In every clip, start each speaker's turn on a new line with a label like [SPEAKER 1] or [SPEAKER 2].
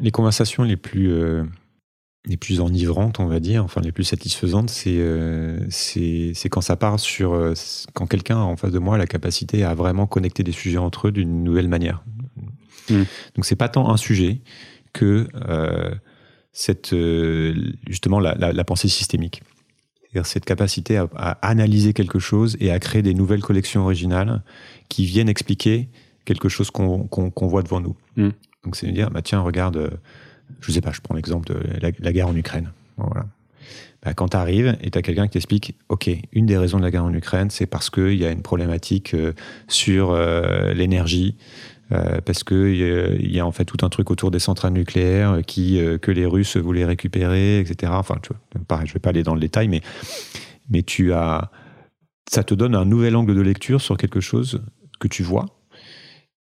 [SPEAKER 1] les conversations les plus, euh, les plus enivrantes, on va dire, enfin les plus satisfaisantes, c'est euh, c'est quand ça part sur. euh, quand quelqu'un en face de moi a la capacité à vraiment connecter des sujets entre eux d'une nouvelle manière.
[SPEAKER 2] Mm.
[SPEAKER 1] Donc c'est pas tant un sujet que cette, justement la, la- la pensée systémique. C'est-à-dire cette capacité à, à analyser quelque chose et à créer des nouvelles collections originales qui viennent expliquer quelque chose qu'on qu'on voit devant nous.
[SPEAKER 2] Mm.
[SPEAKER 1] Donc c'est de dire, bah, tiens, regarde, euh, je sais pas, je prends l'exemple de la, guerre en Ukraine. Bah, quand tu arrives et tu as quelqu'un qui t'explique, OK, une des raisons de la guerre en Ukraine, c'est parce qu'il y a une problématique euh, sur euh, l'énergie, parce qu'il y a en fait tout un truc autour des centrales nucléaires que les Russes voulaient récupérer, etc. Enfin, tu vois, pareil, je vais pas aller dans le détail, mais, mais tu as, ça te donne un nouvel angle de lecture sur quelque chose que tu vois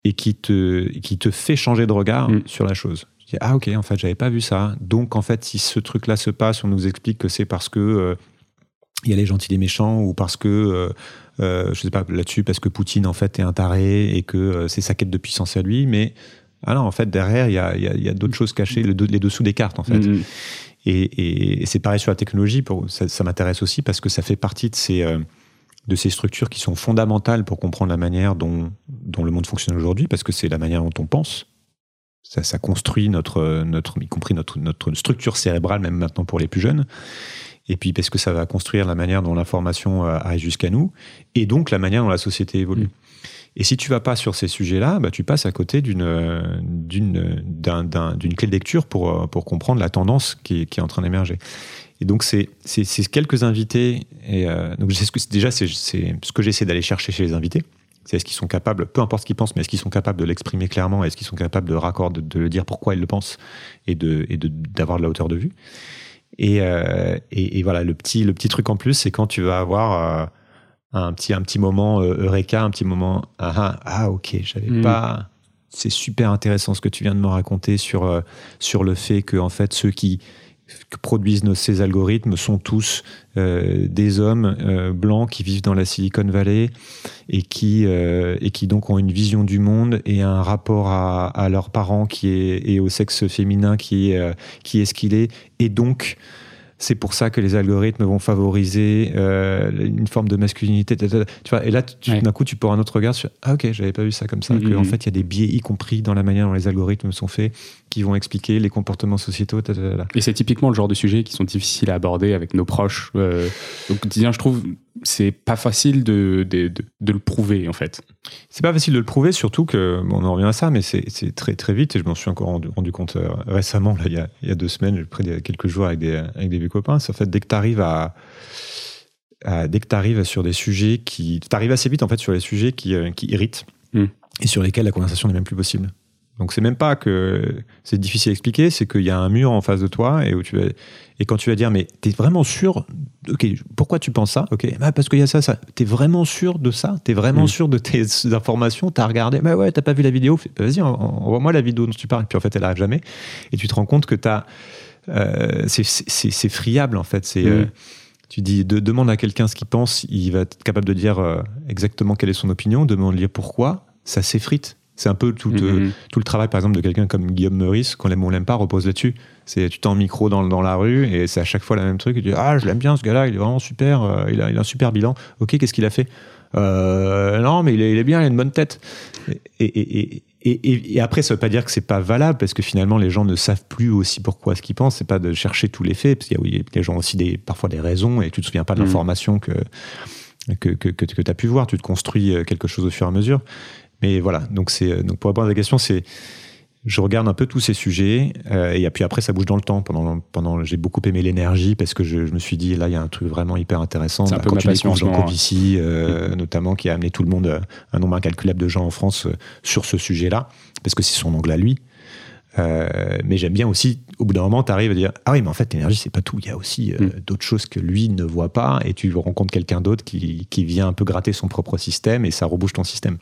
[SPEAKER 1] et qui te, qui te fait changer de regard
[SPEAKER 2] Mm.
[SPEAKER 1] sur la chose. Tu dis, ah ok, en fait, j'avais pas vu ça. Donc, en fait, si ce truc-là se passe, on nous explique que c'est parce que euh, il y a les gentils et les méchants, ou parce que, euh, euh, je sais pas, là-dessus, parce que Poutine, en fait, est un taré et que euh, c'est sa quête de puissance à lui, mais ah non, en fait, derrière, il y a, y a- y a d'autres choses cachées, le- les dessous des cartes, en fait.
[SPEAKER 2] Mhm.
[SPEAKER 1] Et, et c'est pareil sur la technologie, pour, ça, ça m'intéresse aussi parce que ça fait partie de ces, euh, de ces structures qui sont fondamentales pour comprendre la manière dont, dont le monde fonctionne aujourd'hui, parce que c'est la manière dont on pense. Ça, ça construit notre, notre, y compris notre, notre structure cérébrale, même maintenant pour les plus jeunes. Et puis parce que ça va construire la manière dont l'information euh, arrive jusqu'à nous, et donc la manière dont la société évolue.
[SPEAKER 2] Mm.
[SPEAKER 1] Et si tu vas pas sur ces sujets-là, bah, tu passes à côté d'une d'une d'un- d'un- d'une clé de lecture pour euh, pour comprendre la tendance qui est, qui est en train d'émerger. Et donc c'est c'est c'est quelques invités. Et euh, donc c'est ce que déjà c'est c'est ce que j'essaie d'aller chercher chez les invités. C'est est-ce qu'ils sont capables, peu importe ce qu'ils pensent, mais est-ce qu'ils sont capables de l'exprimer clairement, est-ce qu'ils sont capables de raccord, de, le dire pourquoi ils le pensent et de et d'avoir de la hauteur de vue. Et, euh, et, et voilà, le petit, le petit truc en plus, c'est quand tu vas avoir euh, un, petit, un petit moment euh, Eureka, un petit moment ah, ah, ah ok, j'avais
[SPEAKER 2] Mm.
[SPEAKER 1] pas. C'est super intéressant ce que tu viens de me raconter sur, sur le fait que en fait, ceux qui que produisent nos, ces algorithmes sont tous euh, des hommes euh, blancs qui vivent dans la Silicon Valley et qui, euh, et qui donc ont une vision du monde et un rapport à, à leurs parents qui est, et au sexe féminin qui est, euh, qui est ce qu'il est. Et donc, c'est pour ça que les algorithmes vont favoriser euh, une forme de masculinité. Tu vois, et là,
[SPEAKER 2] Ouais.
[SPEAKER 1] d'un coup, tu avoir un autre regard sur Ah, ok, j'avais pas vu ça comme ça.
[SPEAKER 2] Mhm.
[SPEAKER 1] Que, en fait, il y a des biais, y compris dans la manière dont les algorithmes sont faits, qui vont expliquer les comportements sociétaux. ta, ta, ta, ta.
[SPEAKER 2] Et c'est typiquement le genre de sujet qui sont difficiles à aborder avec nos proches. Euh, au quotidien, je trouve, c'est pas facile de, de, de, de le prouver, en fait.
[SPEAKER 1] C'est pas facile de le prouver, surtout que, bon, on en revient à ça, mais c'est très très vite, et je m'en suis encore rendu, rendu compte euh, récemment, là, il, y a, il y a deux semaines, j'ai pris des- quelques jours avec des, avec des vieux copains, c'est en fait dès que tu arrives à, à- dès que tu arrives sur des sujets qui. Tu arrives assez vite en fait sur les sujets qui, euh, qui irritent
[SPEAKER 2] Mm.
[SPEAKER 1] et sur lesquels la conversation n'est même plus possible. Donc c'est même pas que c'est difficile à expliquer, c'est qu'il y a un mur en face de toi et où tu vas, et quand tu vas dire mais t'es vraiment sûr ok pourquoi tu penses ça? Ok. Bah, parce qu'il y a ça ça. T'es vraiment sûr de ça? T'es vraiment
[SPEAKER 2] Mm.
[SPEAKER 1] sûr de tes informations? T'as regardé? Bah ouais t'as pas vu la vidéo? Fais- vas-y en- en- envoie-moi la vidéo dont tu parles. Puis en fait elle arrive jamais. Et tu te rends compte que t'as euh, c'est friable en fait. C'est
[SPEAKER 2] Mm.
[SPEAKER 1] euh, tu dis de, demande à quelqu'un ce qu'il pense il va être capable de dire euh, exactement quelle est son opinion demande-lui pourquoi ça s'effrite c'est un peu tout, euh,
[SPEAKER 2] Mhm.
[SPEAKER 1] tout le travail, par exemple, de quelqu'un comme Guillaume Meurice, qu'on l'aime ou on l'aime pas, repose là-dessus. C'est tu t'en micro dans, dans la rue et c'est à chaque fois le même truc. Tu dis ah je l'aime bien ce gars-là, il est vraiment super, euh, il, a, il a un super bilan. Ok, qu'est-ce qu'il a fait? Euh, Non, mais il est, il est bien, il a une bonne tête. Et, et, et, et, et- et après, ça veut pas dire que c'est pas valable parce que finalement les gens ne savent plus aussi pourquoi ce qu'ils pensent. C'est pas de chercher tous les faits parce qu'il y a oui, les gens ont aussi des parfois des raisons et tu te souviens pas de
[SPEAKER 2] Mhm.
[SPEAKER 1] l'information que que, que, que, tu as pu voir, tu te construis quelque chose au fur et à mesure. Mais voilà, donc, euh, donc pour répondre à la question, c'est je regarde un peu tous ces sujets euh, et puis après ça bouge dans le temps. Pendant, pendant j'ai beaucoup aimé l'énergie parce que je, je me suis dit là il y a un truc vraiment hyper intéressant.
[SPEAKER 2] C'est un
[SPEAKER 1] Bah,
[SPEAKER 2] peu
[SPEAKER 1] quand
[SPEAKER 2] ma
[SPEAKER 1] tu
[SPEAKER 2] passion
[SPEAKER 1] Jean
[SPEAKER 2] moment,
[SPEAKER 1] Covici, euh, notamment qui a amené tout le monde, un nombre incalculable de gens en France euh, sur ce sujet-là parce que c'est son angle à lui. Mais j'aime bien aussi, au bout d'un moment, tu arrives à dire Ah oui, mais en fait, l'énergie, c'est pas tout. Il y a aussi
[SPEAKER 2] Mm.
[SPEAKER 1] d'autres choses que lui ne voit pas, et tu rencontres quelqu'un d'autre qui, qui vient un peu gratter son propre système, et ça rebouche ton système.